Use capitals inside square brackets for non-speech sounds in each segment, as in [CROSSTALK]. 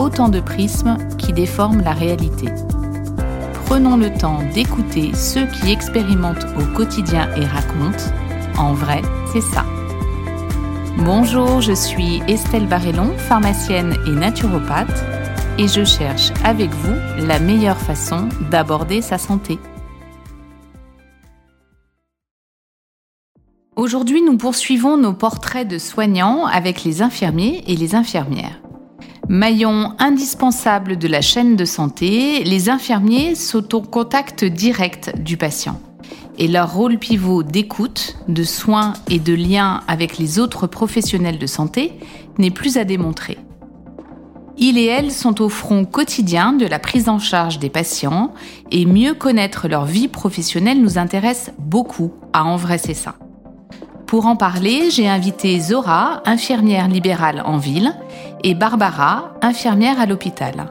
autant de prismes qui déforment la réalité. Prenons le temps d'écouter ceux qui expérimentent au quotidien et racontent. En vrai, c'est ça. Bonjour, je suis Estelle Barrellon, pharmacienne et naturopathe, et je cherche avec vous la meilleure façon d'aborder sa santé. Aujourd'hui, nous poursuivons nos portraits de soignants avec les infirmiers et les infirmières. Maillon indispensable de la chaîne de santé, les infirmiers sont au contact direct du patient. Et leur rôle pivot d'écoute, de soins et de lien avec les autres professionnels de santé n'est plus à démontrer. Ils et elles sont au front quotidien de la prise en charge des patients et mieux connaître leur vie professionnelle nous intéresse beaucoup à En ça. Pour en parler, j'ai invité Zora, infirmière libérale en ville, et Barbara, infirmière à l'hôpital.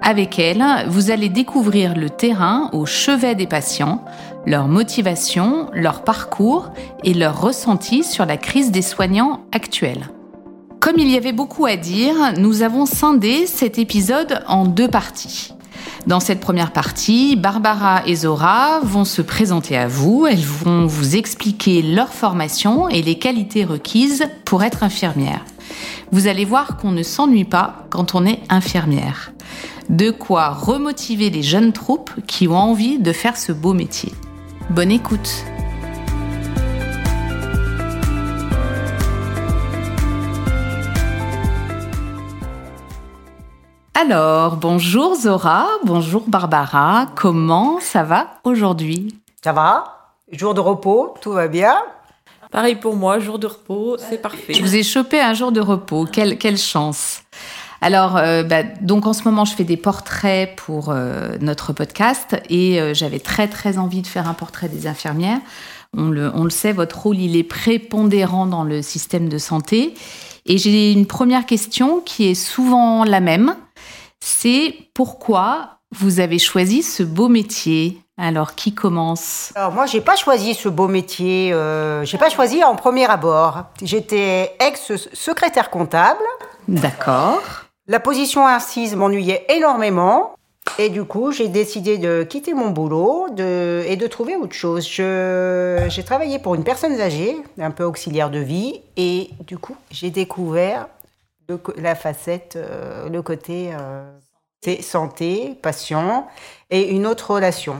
Avec elles, vous allez découvrir le terrain au chevet des patients, leur motivation, leur parcours et leurs ressentis sur la crise des soignants actuelle. Comme il y avait beaucoup à dire, nous avons scindé cet épisode en deux parties. Dans cette première partie, Barbara et Zora vont se présenter à vous, elles vont vous expliquer leur formation et les qualités requises pour être infirmière. Vous allez voir qu'on ne s'ennuie pas quand on est infirmière. De quoi remotiver les jeunes troupes qui ont envie de faire ce beau métier. Bonne écoute Alors, bonjour Zora, bonjour Barbara, comment ça va aujourd'hui? Ça va? Jour de repos, tout va bien? Pareil pour moi, jour de repos, c'est parfait. Je vous ai chopé un jour de repos, quelle, quelle chance alors, euh, bah, donc en ce moment, je fais des portraits pour euh, notre podcast et euh, j'avais très très envie de faire un portrait des infirmières. On le, on le sait, votre rôle, il est prépondérant dans le système de santé. Et j'ai une première question qui est souvent la même c'est pourquoi vous avez choisi ce beau métier. Alors, qui commence? Alors, moi, j'ai pas choisi ce beau métier. Euh, j'ai pas choisi en premier abord. J'étais ex-secrétaire comptable. D'accord. La position assise m'ennuyait énormément. Et du coup, j'ai décidé de quitter mon boulot et de trouver autre chose. j'ai travaillé pour une personne âgée, un peu auxiliaire de vie. Et du coup, j'ai découvert la facette, euh, le côté euh, c'est santé, patient, et une autre relation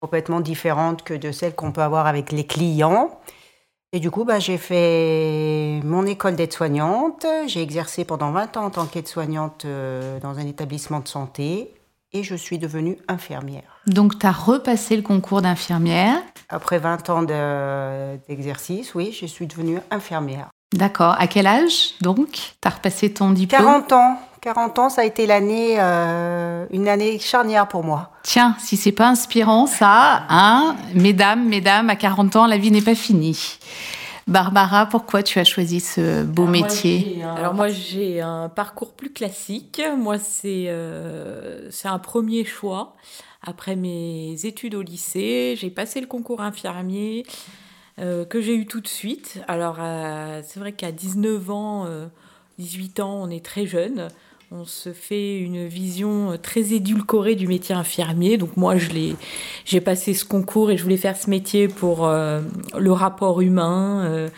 complètement différente que de celle qu'on peut avoir avec les clients. Et du coup, bah, j'ai fait mon école d'aide-soignante. J'ai exercé pendant 20 ans en tant qu'aide-soignante euh, dans un établissement de santé. Et je suis devenue infirmière. Donc, tu as repassé le concours d'infirmière Après 20 ans d'exercice, oui, je suis devenue infirmière. D'accord. À quel âge, donc Tu as repassé ton diplôme? 40 ans. 40 ans, ça a été l'année, euh, une année charnière pour moi. Tiens, si c'est pas inspirant, ça, hein? Mesdames, mesdames, à 40 ans, la vie n'est pas finie. Barbara, pourquoi tu as choisi ce beau métier? Alors moi, j'ai un parcours plus classique. Moi, c'est euh, c'est un premier choix. Après mes études au lycée, j'ai passé le concours infirmier. Euh, que j'ai eu tout de suite. Alors, euh, c'est vrai qu'à 19 ans, 18 euh, ans, on est très jeune. On se fait une vision très édulcorée du métier infirmier. Donc moi, j'ai passé ce concours et je voulais faire ce métier pour le rapport humain,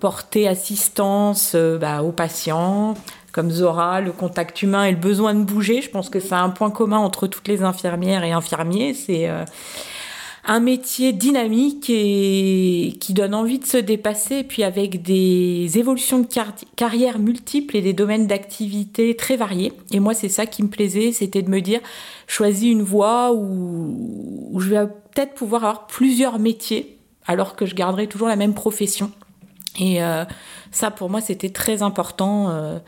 porter assistance bah, aux patients, comme Zora, le contact humain et le besoin de bouger. Je pense que c'est un point commun entre toutes les infirmières et infirmiers. C'est un métier dynamique et qui donne envie de se dépasser, puis avec des évolutions de carrière multiples et des domaines d'activité très variés. Et moi, c'est ça qui me plaisait, c'était de me dire, choisis une voie où, je vais peut-être pouvoir avoir plusieurs métiers, alors que je garderai toujours la même profession. Et euh, ça, pour moi, c'était très important. Euh,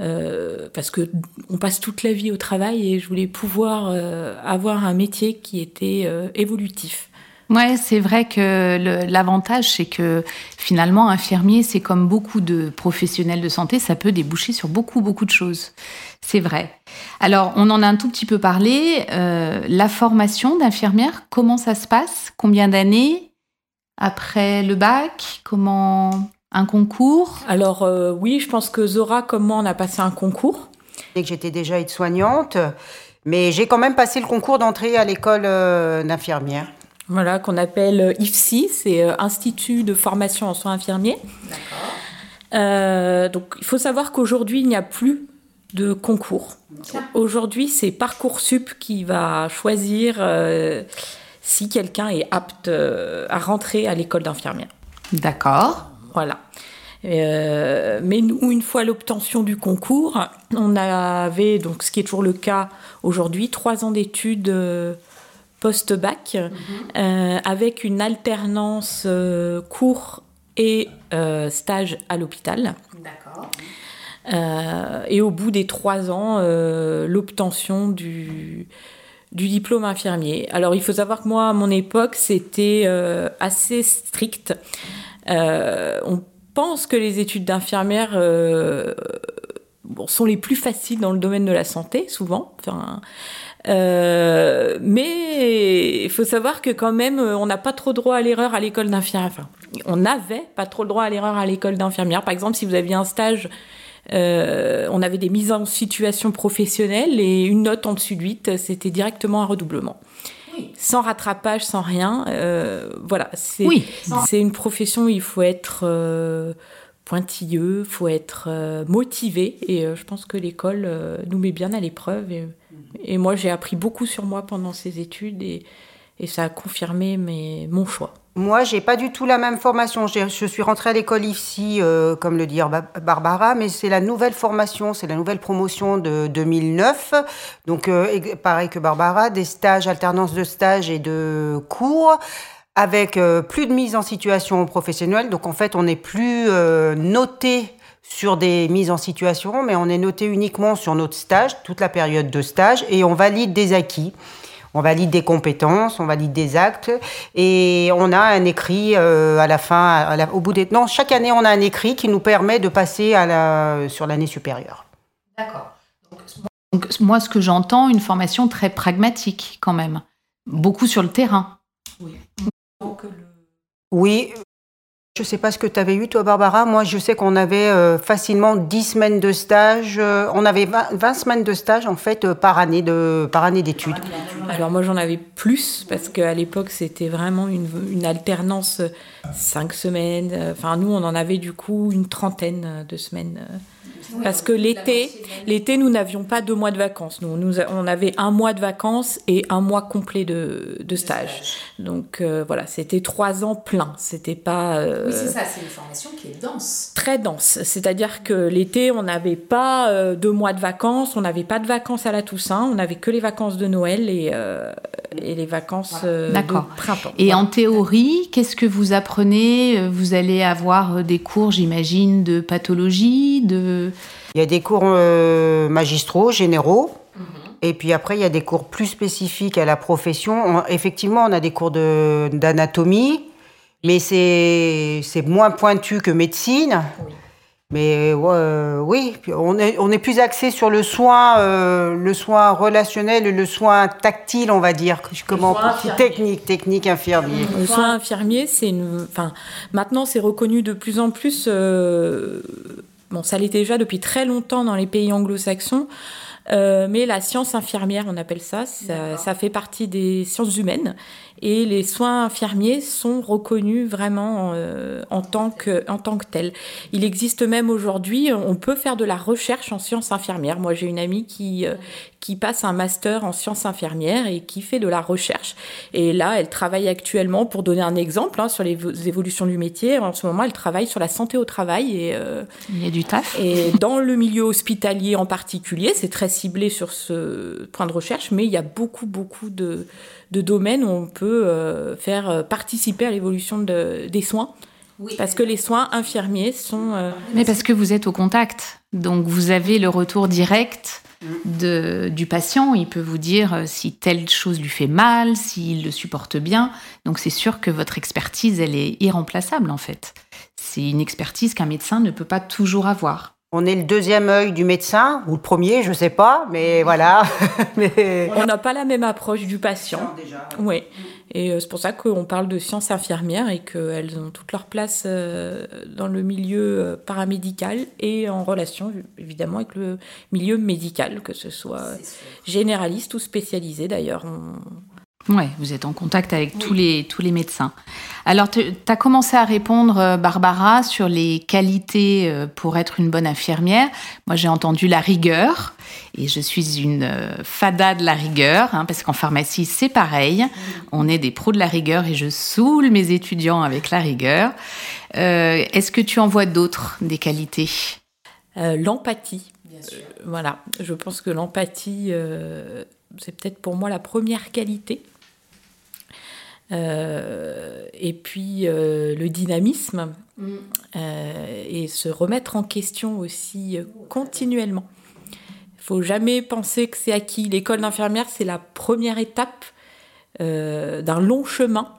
euh, parce que on passe toute la vie au travail et je voulais pouvoir euh, avoir un métier qui était euh, évolutif. Ouais, c'est vrai que l'avantage, c'est que finalement, infirmier, c'est comme beaucoup de professionnels de santé, ça peut déboucher sur beaucoup, beaucoup de choses. C'est vrai. Alors, on en a un tout petit peu parlé. la formation d'infirmière, comment ça se passe? Combien d'années? Après le bac Comment un concours? Alors euh, oui, je pense que Zora, comme moi, on a passé un concours. Et que j'étais déjà aide-soignante, mais j'ai quand même passé le concours d'entrée à l'école euh, d'infirmière. Voilà, qu'on appelle euh, IFSI, c'est Institut de formation en soins infirmiers. D'accord. donc il faut savoir qu'aujourd'hui, il n'y a plus de concours. Aujourd'hui, c'est Parcoursup qui va choisir si quelqu'un est apte à rentrer à l'école d'infirmière. D'accord. Voilà. Euh, mais nous, une fois l'obtention du concours, on avait, donc ce qui est toujours le cas aujourd'hui, trois ans d'études euh, post-bac, mhm. euh, avec une alternance cours et stage à l'hôpital. D'accord. et au bout des trois ans, l'obtention du, du diplôme infirmier. Alors il faut savoir que moi, à mon époque, c'était assez strict. Euh, on pense que les études d'infirmière euh, sont les plus faciles dans le domaine de la santé, souvent. Euh, mais il faut savoir que quand même, on n'a pas trop droit à l'erreur à l'école d'infirmière. Enfin, on n'avait pas trop le droit à l'erreur à l'école d'infirmière. Par exemple, si vous aviez un stage, on avait des mises en situation professionnelle et une note en dessus de 8, c'était directement un redoublement sans rattrapage, sans rien. Euh, voilà, c'est c'est une profession où il faut être euh, pointilleux, il faut être euh, motivé. Et je pense que l'école nous met bien à l'épreuve. Et, et, moi, j'ai appris beaucoup sur moi pendant ces études et, et ça a confirmé mes, mon choix. Moi, j'ai pas du tout la même formation. Je suis rentrée à l'école ici, euh, comme le dit Barbara, mais c'est la nouvelle formation, c'est la nouvelle promotion de 2009. Donc, euh, pareil que Barbara, des stages, alternance de stages et de cours avec euh, plus de mise en situation professionnelle. Donc, en fait, on n'est plus noté sur des mises en situation, mais on est noté uniquement sur notre stage, toute la période de stage, et on valide des acquis. On valide des compétences, on valide des actes et on a un écrit euh, à la fin, au bout des... Non, chaque année, on a un écrit qui nous permet de passer à la, sur l'année supérieure. D'accord. Donc, moi, ce que j'entends, une formation très pragmatique quand même. Beaucoup sur le terrain. Oui. Oui, je ne sais pas ce que tu avais eu, toi, Barbara. Moi, je sais qu'on avait euh, facilement 10 semaines de stage. Euh, on avait 20, semaines de stage, en fait, euh, par année de, par année d'études. Alors, moi, j'en avais plus, parce qu'à l'époque, c'était vraiment une, une, alternance 5 semaines. Enfin, nous, on en avait, du coup, une trentaine de semaines parce que l'été, l'été, nous n'avions pas deux mois de vacances. Nous, nous, on avait un mois de vacances et un mois complet de, de stage. Donc euh, voilà, c'était trois ans pleins. C'était pas. Euh, oui, c'est ça. C'est une formation qui est dense. Très dense. C'est-à-dire que l'été, on n'avait pas euh, deux mois de vacances. On n'avait pas de vacances à la Toussaint. On n'avait que les vacances de Noël et, et les vacances de printemps. Et en théorie, qu'est-ce que vous apprenez? Vous allez avoir des cours, j'imagine, de pathologie, de il y a des cours euh, magistraux, généraux. Mhm. Et puis après, il y a des cours plus spécifiques à la profession. effectivement, on a des cours d'anatomie, mais c'est moins pointu que médecine. Mais euh, oui, on est, on est plus axé sur le soin, euh, le soin relationnel et le soin tactile, on va dire. Comment technique, technique infirmier. Le soin infirmier, c'est une. Enfin, maintenant, c'est reconnu de plus en plus. Bon, ça l'était déjà depuis très longtemps dans les pays anglo-saxons. Euh, mais la science infirmière, on appelle ça, ça, fait partie des sciences humaines. Et les soins infirmiers sont reconnus vraiment euh, en, tant que, en tant que tels. Il existe même aujourd'hui, on peut faire de la recherche en sciences infirmières. Moi, j'ai une amie qui, euh, qui passe un master en sciences infirmières et qui fait de la recherche. Et là, elle travaille actuellement, pour donner un exemple, hein, sur les évolutions du métier. En ce moment, elle travaille sur la santé au travail. Et, euh, Il y a du taf. Et dans le milieu hospitalier en particulier, c'est très ciblé sur ce point de recherche, mais il y a beaucoup, beaucoup de, de domaines où on peut euh, faire participer à l'évolution de, des soins Parce que les soins infirmiers sont... euh, Mais parce que vous êtes au contact, donc vous avez le retour direct de, du patient. Il peut vous dire euh, si telle chose lui fait mal, s'il le supporte bien. Donc c'est sûr que votre expertise, elle est irremplaçable en fait. C'est une expertise qu'un médecin ne peut pas toujours avoir. On est le deuxième œil du médecin, ou le premier, je sais pas, mais voilà. [LAUGHS] mais... on n'a pas la même approche du patient. Oui. Et euh, c'est pour ça qu'on parle de sciences infirmières et qu'elles ont toute leur place euh, dans le milieu euh, paramédical et en relation évidemment avec le milieu médical, que ce soit généraliste ou spécialisé d'ailleurs. On- Ouais, vous êtes en contact avec tous, les, tous les médecins. Alors, tu as commencé à répondre, euh, Barbara, sur les qualités euh, pour être une bonne infirmière. Moi, j'ai entendu la rigueur, et je suis une euh, fada de la rigueur, hein, parce qu'en pharmacie, c'est pareil. On est des pros de la rigueur, et je saoule mes étudiants avec la rigueur. Euh, Est-ce que tu en vois d'autres, des qualités? Euh, l'empathie. Euh, voilà, je pense que l'empathie, euh, c'est peut-être pour moi la première qualité. Euh, et puis euh, le dynamisme euh, et se remettre en question aussi continuellement. Il faut jamais penser que c'est acquis. L'école d'infirmière, c'est la première étape d'un long chemin.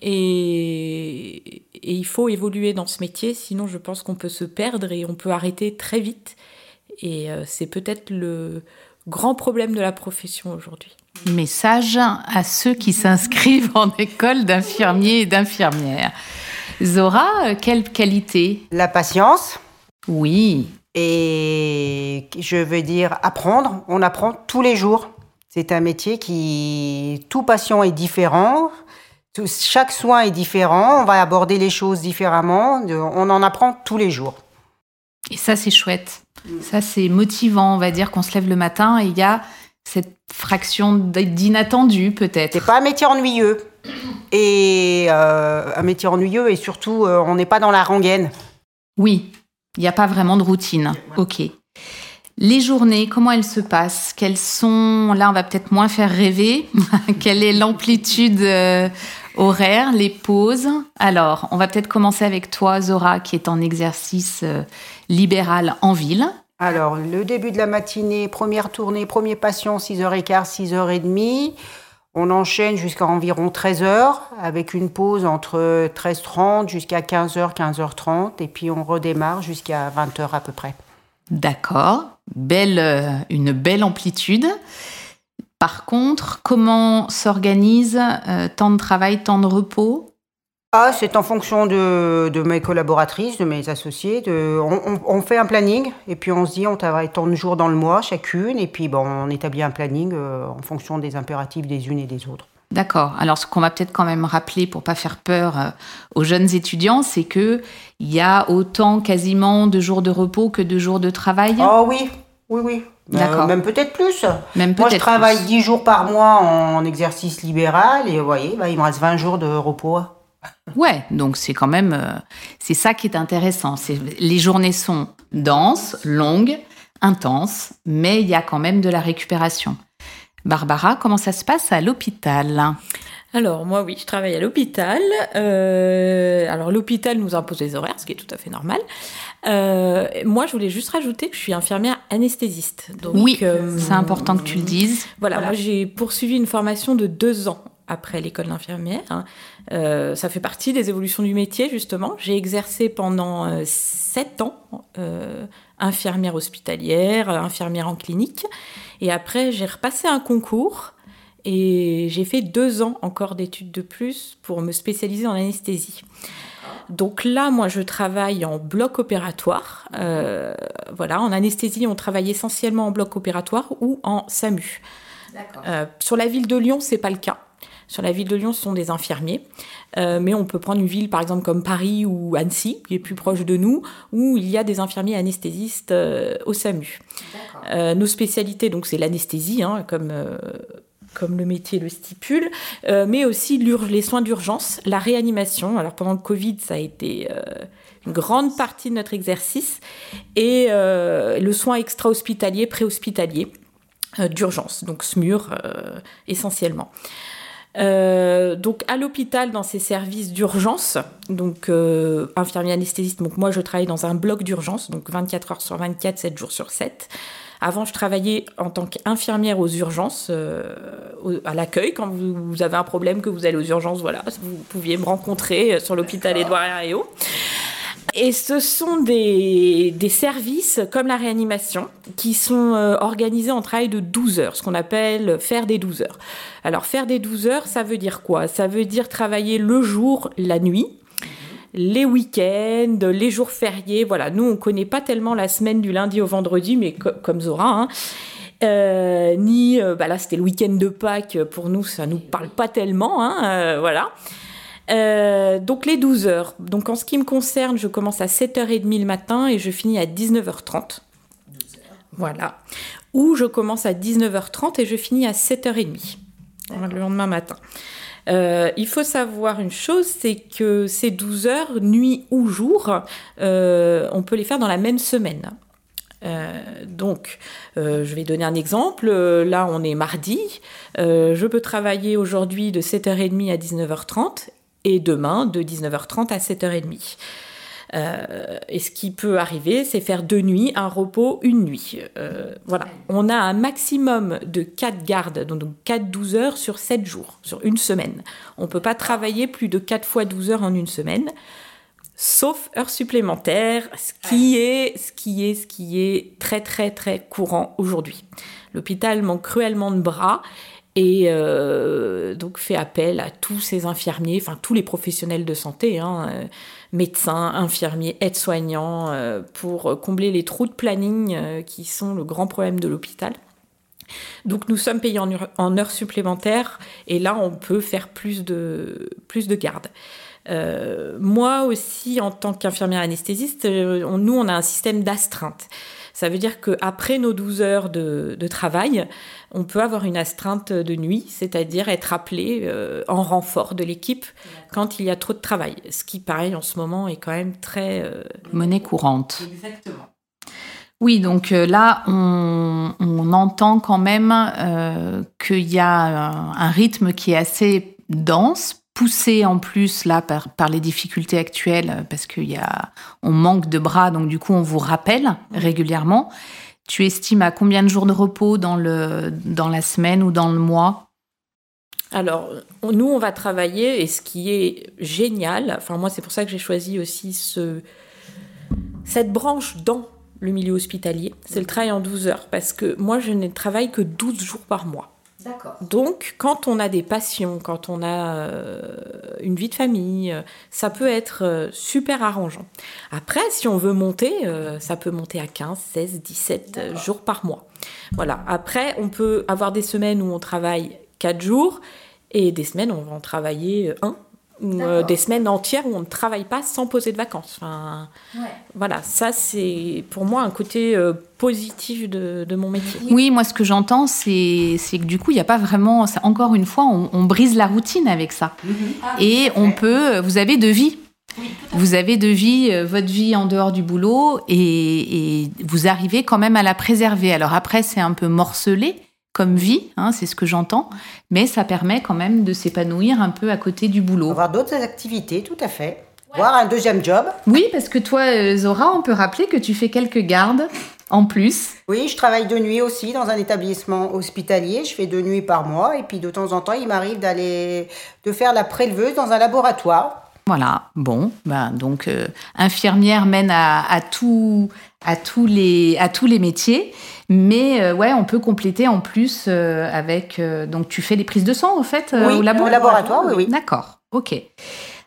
Et, et il faut évoluer dans ce métier, sinon je pense qu'on peut se perdre et on peut arrêter très vite. Et c'est peut-être le grand problème de la profession aujourd'hui. Message à ceux qui s'inscrivent en école d'infirmiers et d'infirmières. Zora, quelle qualité? La patience, Oui, et je veux dire apprendre. On apprend tous les jours. C'est un métier qui. Tout patient est différent. Tout- chaque soin est différent. On va aborder les choses différemment. On en apprend tous les jours. et ça c'est chouette. Ça c'est motivant, on va dire qu'on se lève le matin et il y a cette fraction d'inattendu peut-être. C'est pas un métier ennuyeux. Et euh, un métier ennuyeux, et surtout, euh, on n'est pas dans la rengaine. Oui, il n'y a pas vraiment de routine. Ok. Les journées, comment elles se passent? Quelles sont Là, on va peut-être moins faire rêver. [LAUGHS] Quelle est l'amplitude euh, horaire, les pauses Alors, on va peut-être commencer avec toi, Zora, qui est en exercice euh, libéral en ville. Alors, le début de la matinée, première tournée, premier patient, 6h15, 6h30. On enchaîne jusqu'à environ 13h, avec une pause entre 13h30 jusqu'à 15h, 15h30, et puis on redémarre jusqu'à 20h à peu près. D'accord, belle, euh, une belle amplitude. Par contre, comment s'organise euh, temps de travail, temps de repos? Ah, c'est en fonction de, de mes collaboratrices, de mes associés. De, on, on- on fait un planning, et puis on se dit on travaille tant de jours dans le mois chacune, et puis bon, on établit un planning euh, en fonction des impératifs des unes et des autres. D'accord. Alors, ce qu'on va peut-être quand même rappeler pour pas faire peur euh, aux jeunes étudiants, c'est que il y a autant quasiment de jours de repos que de jours de travail? Oh oui, oui, oui. Euh, D'accord. même peut-être plus. Même Moi, je travaille plus. 10 jours par mois en exercice libéral et vous voyez, bah, il me reste 20 jours de repos. [LAUGHS] Ouais, donc c'est quand même euh, c'est ça qui est intéressant. C'est les journées sont denses, longues, intenses, mais il y a quand même de la récupération. Barbara, comment ça se passe à l'hôpital? Alors moi oui, je travaille à l'hôpital. Euh, alors l'hôpital nous impose des horaires, ce qui est tout à fait normal. Euh, moi je voulais juste rajouter que je suis infirmière anesthésiste. Donc, Oui, euh, c'est important que tu le dises. Voilà, moi j'ai poursuivi une formation de deux ans après l'école d'infirmière. Euh, ça fait partie des évolutions du métier justement. J'ai exercé pendant euh, sept ans euh, infirmière hospitalière, infirmière en clinique, et après j'ai repassé un concours et j'ai fait deux ans encore d'études de plus pour me spécialiser en anesthésie. Donc là, moi, je travaille en bloc opératoire. Euh, voilà, en anesthésie, on travaille essentiellement en bloc opératoire ou en SAMU. Euh, sur la ville de Lyon, c'est pas le cas. Sur la ville de Lyon, ce sont des infirmiers. Euh, mais on peut prendre une ville, par exemple, comme Paris ou Annecy, qui est plus proche de nous, où il y a des infirmiers anesthésistes euh, au SAMU. Euh, nos spécialités, donc, c'est l'anesthésie, hein, comme, euh, comme le métier le stipule, euh, mais aussi les soins d'urgence, la réanimation. Alors, pendant le Covid, ça a été euh, une grande partie de notre exercice, et euh, le soin extra-hospitalier, pré-hospitalier d'urgence, donc SMUR essentiellement. Donc à l'hôpital dans ces services d'urgence, donc infirmier anesthésiste, donc moi je travaille dans un bloc d'urgence, donc 24 heures sur 24, 7 jours sur 7. Avant, je travaillais en tant qu'infirmière aux urgences, euh, à l'accueil. Quand vous, vous avez un problème, que vous allez aux urgences, voilà, vous pouviez me rencontrer sur l'hôpital Édouard Herriot. Et ce sont des, des services comme la réanimation qui sont euh, organisés en travail de 12 heures, ce qu'on appelle faire des 12 heures. Alors faire des 12 heures, ça veut dire quoi? Ça veut dire travailler le jour, la nuit, les week-ends, les jours fériés. Voilà, nous on connaît pas tellement la semaine du lundi au vendredi, mais co- comme Zora. hein. Euh, ni euh, bah là c'était le week-end de Pâques pour nous ça nous parle pas tellement hein, euh, voilà donc les 12 heures. Donc en ce qui me concerne, je commence à 7h30 le matin et je finis à 19h30. Voilà. Ou je commence à 19h30 et je finis à 7h30 le lendemain matin. Euh, il faut savoir une chose, c'est que ces 12 heures, nuit ou jour, euh, on peut les faire dans la même semaine. Euh, donc, je vais donner un exemple. Là, on est mardi. Je peux travailler aujourd'hui de 7h30 à 19h30 et demain de 19h30 à 7h30. Euh, et ce qui peut arriver, c'est faire deux nuits, un repos, une nuit. Euh, voilà. On a un maximum de 4 gardes, donc 4 12 heures sur 7 jours, sur une semaine. On ne peut pas travailler plus de 4 fois 12 heures en une semaine, sauf heures supplémentaires, ce qui est, ce qui est, ce qui est très très très courant aujourd'hui. L'hôpital manque cruellement de bras et euh, donc fait appel à tous ces infirmiers, enfin tous les professionnels de santé, hein, euh, médecins, infirmiers, aides-soignants, euh, pour combler les trous de planning euh, qui sont le grand problème de l'hôpital. Donc nous sommes payés en, heure- en heures supplémentaires et là on peut faire plus de, plus de garde. Euh, moi aussi, en tant qu'infirmière anesthésiste, euh, on- nous on a un système d'astreinte. Ça veut dire qu'après nos 12 heures de, de travail, on peut avoir une astreinte de nuit, c'est-à-dire être appelé euh, en renfort de l'équipe quand il y a trop de travail. Ce qui, pareil, en ce moment est quand même très... euh, Monnaie courante. Exactement. Oui, donc euh, là, on, on entend quand même euh, qu'il y a un, un rythme qui est assez dense, poussé en plus là par, les difficultés actuelles, parce qu'il y a, on manque de bras, donc du coup, on vous rappelle régulièrement. Tu estimes à combien de jours de repos dans, le, dans la semaine ou dans le mois? Alors, nous, on va travailler, et ce qui est génial, enfin moi, c'est pour ça que j'ai choisi aussi ce, cette branche dans le milieu hospitalier, c'est le travail en 12 heures, parce que moi, je ne travaille que 12 jours par mois. D'accord. Donc, quand on a des passions, quand on a euh, une vie de famille, euh, ça peut être euh, super arrangeant. Après, si on veut monter, ça peut monter à 15, 16, 17 euh, jours par mois. Voilà. Après, on peut avoir des semaines où on travaille 4 jours et des semaines où on va en travailler euh, un. Ou euh, des semaines entières où on ne travaille pas sans poser de vacances. Enfin, voilà, ça c'est pour moi un côté euh, positif de, de mon métier. Oui, moi, ce que j'entends, c'est que du coup, il n'y a pas vraiment. ça- Encore une fois, on, on brise la routine avec ça. Et on peut. Vous avez de vie. Vous avez de vie, euh, votre vie en dehors du boulot, et, et vous arrivez quand même à la préserver. Alors après, c'est un peu morcelé comme vie, hein, c'est ce que j'entends, mais ça permet quand même de s'épanouir un peu à côté du boulot. Avoir d'autres activités, tout à fait. Voir un deuxième job. Oui, parce que toi, euh, Zora, on peut rappeler que tu fais quelques gardes en plus. Oui, je travaille de nuit aussi dans un établissement hospitalier. Je fais deux nuits par mois. Et puis de temps en temps, il m'arrive d'aller de faire la préleveuse dans un laboratoire. Voilà, bon, ben donc euh, infirmière mène à, à, tout, à, tous les, à tous les métiers, mais euh, ouais, on peut compléter en plus euh, avec. euh, donc tu fais les prises de sang en fait oui, au labo au laboratoire, oui, oui. D'accord, ok.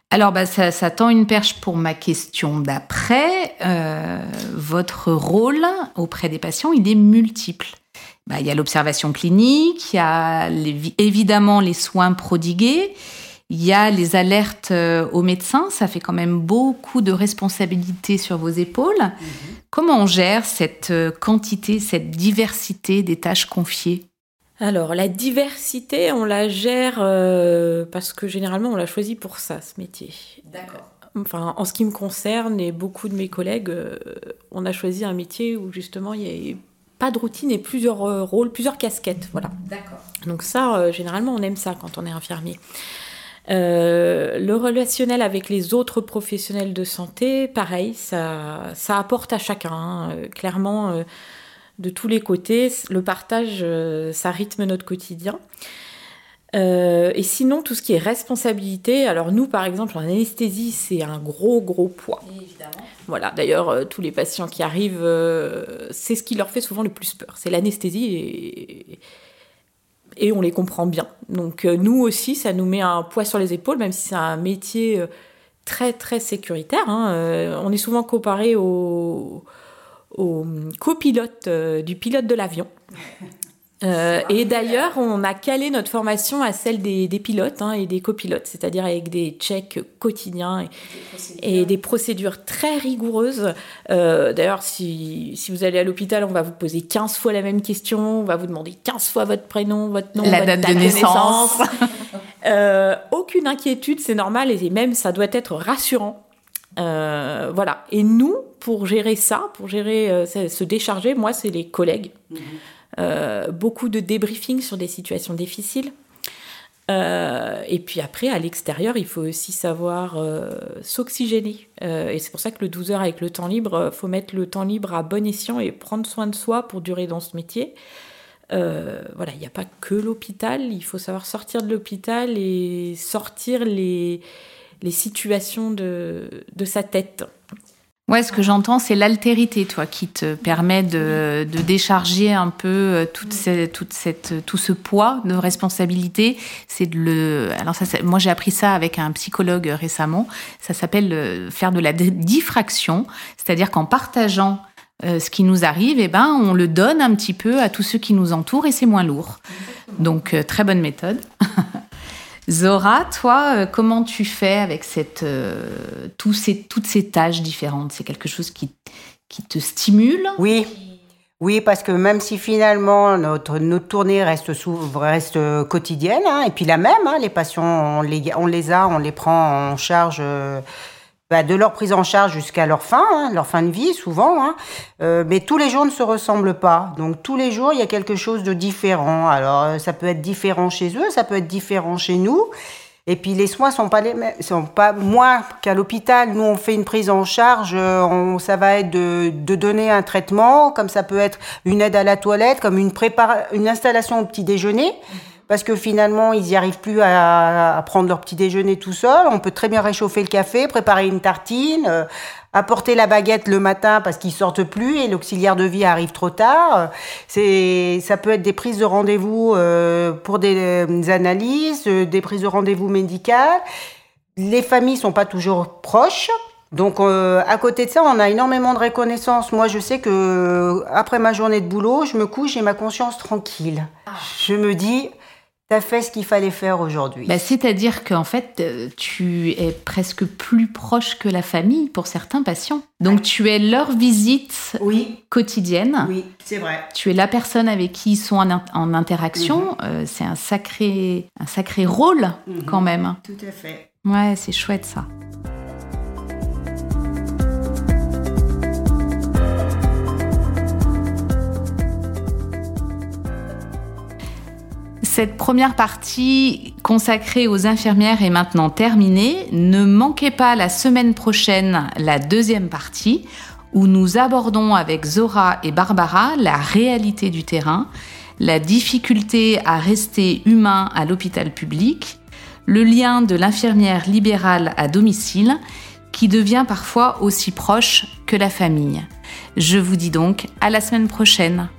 Alors bah, ça, ça tend une perche pour ma question d'après. Votre rôle auprès des patients, il est multiple. Bah, il y a l'observation clinique, il y a les- évidemment les soins prodigués, il y a les alertes euh, aux médecins, ça fait quand même beaucoup de responsabilités sur vos épaules. Comment on gère cette euh, quantité, cette diversité des tâches confiées? Alors, la diversité, on la gère euh, parce que généralement, on l'a choisi pour ça, ce métier. D'accord. Enfin, en ce qui me concerne et beaucoup de mes collègues, euh, on a choisi un métier où justement il y a pas de routine et plusieurs euh, rôles, plusieurs casquettes. Voilà. D'accord. Donc ça, généralement, on aime ça quand on est infirmier. Euh, le relationnel avec les autres professionnels de santé, pareil, ça, ça apporte à chacun. hein. Euh, clairement, euh, de tous les côtés, le partage, euh, ça rythme notre quotidien. Et sinon, tout ce qui est responsabilité, alors nous, par exemple, en anesthésie, c'est un gros, gros poids. Voilà, d'ailleurs, tous les patients qui arrivent, c'est ce qui leur fait souvent le plus peur. C'est l'anesthésie et, et on les comprend bien. Donc euh, nous aussi, ça nous met un poids sur les épaules, même si c'est un métier euh, très, très sécuritaire. hein. Euh, on est souvent comparé au, copilote du pilote de l'avion. [LAUGHS] Euh, et d'ailleurs, on a calé notre formation à celle des, des pilotes hein, et des copilotes, c'est-à-dire avec des checks quotidiens et, et des procédures très rigoureuses. Euh, d'ailleurs, si, si vous allez à l'hôpital, on va vous poser 15 fois la même question, on va vous demander 15 fois votre prénom, votre nom, La votre date de naissance. [LAUGHS] Euh, aucune inquiétude, c'est normal, et même ça doit être rassurant. Euh, voilà. Et nous, pour gérer ça, pour gérer euh, se décharger, moi, c'est les collègues. Euh, beaucoup de débriefing sur des situations difficiles. Euh, et puis après, à l'extérieur, il faut aussi savoir euh, s'oxygéner. Euh, et c'est pour ça que le 12 heures avec le temps libre, il faut mettre le temps libre à bon escient et prendre soin de soi pour durer dans ce métier. Euh, voilà, il n'y a pas que l'hôpital, il faut savoir sortir de l'hôpital et sortir les, les situations de, de sa tête. Ouais, ce que j'entends, c'est l'altérité, toi, qui te permet de, de décharger un peu euh, toute cette, toute cette, tout ce poids de responsabilité. C'est de le. Alors ça, moi j'ai appris ça avec un psychologue récemment. Ça s'appelle euh, faire de la di- diffraction, c'est-à-dire qu'en partageant euh, ce qui nous arrive, eh ben on le donne un petit peu à tous ceux qui nous entourent et c'est moins lourd. Donc euh, très bonne méthode. [LAUGHS] Zora, toi, euh, comment tu fais avec cette, euh, toutes ces tâches différentes? C'est quelque chose qui, qui te stimule? Oui. Oui, parce que même si finalement notre, notre tournée reste, reste quotidienne, hein, et puis la même, hein, les patients, on les, on les a, on les prend en charge euh, bah, de leur prise en charge jusqu'à leur fin, hein, leur fin de vie souvent. hein. Euh, mais tous les jours ne se ressemblent pas. Donc tous les jours, il y a quelque chose de différent. Alors euh, ça peut être différent chez eux, ça peut être différent chez nous. Et puis les soins sont pas les mêmes, sont pas moins qu'à l'hôpital. Nous on fait une prise en charge, euh, on, ça va être de, de donner un traitement, comme ça peut être une aide à la toilette, comme une prépara- une installation au petit déjeuner. Parce que finalement, ils n'y arrivent plus à, à prendre leur petit déjeuner tout seuls. On peut très bien réchauffer le café, préparer une tartine, euh, apporter la baguette le matin parce qu'ils sortent plus et l'auxiliaire de vie arrive trop tard. C'est, ça peut être des prises de rendez-vous euh, pour des, euh, analyses, euh, des prises de rendez-vous médicales. Les familles sont pas toujours proches. Donc euh, à côté de ça, on a énormément de reconnaissance. Moi, je sais que euh, après ma journée de boulot, je me couche, j'ai ma conscience tranquille. Je me dis, t'as fait ce qu'il fallait faire aujourd'hui. Bah, C'est-à-dire qu'en fait, euh, tu es presque plus proche que la famille pour certains patients. Donc tu es leur visite oui, quotidienne. oui, c'est vrai. Tu es la personne avec qui ils sont en, in- en interaction. Euh, c'est un sacré, un sacré rôle Mhm. quand même. Tout à fait. Ouais, c'est chouette ça. Cette première partie consacrée aux infirmières est maintenant terminée. Ne manquez pas la semaine prochaine la deuxième partie où nous abordons avec Zora et Barbara la réalité du terrain, la difficulté à rester humain à l'hôpital public, le lien de l'infirmière libérale à domicile qui devient parfois aussi proche que la famille. Je vous dis donc à la semaine prochaine.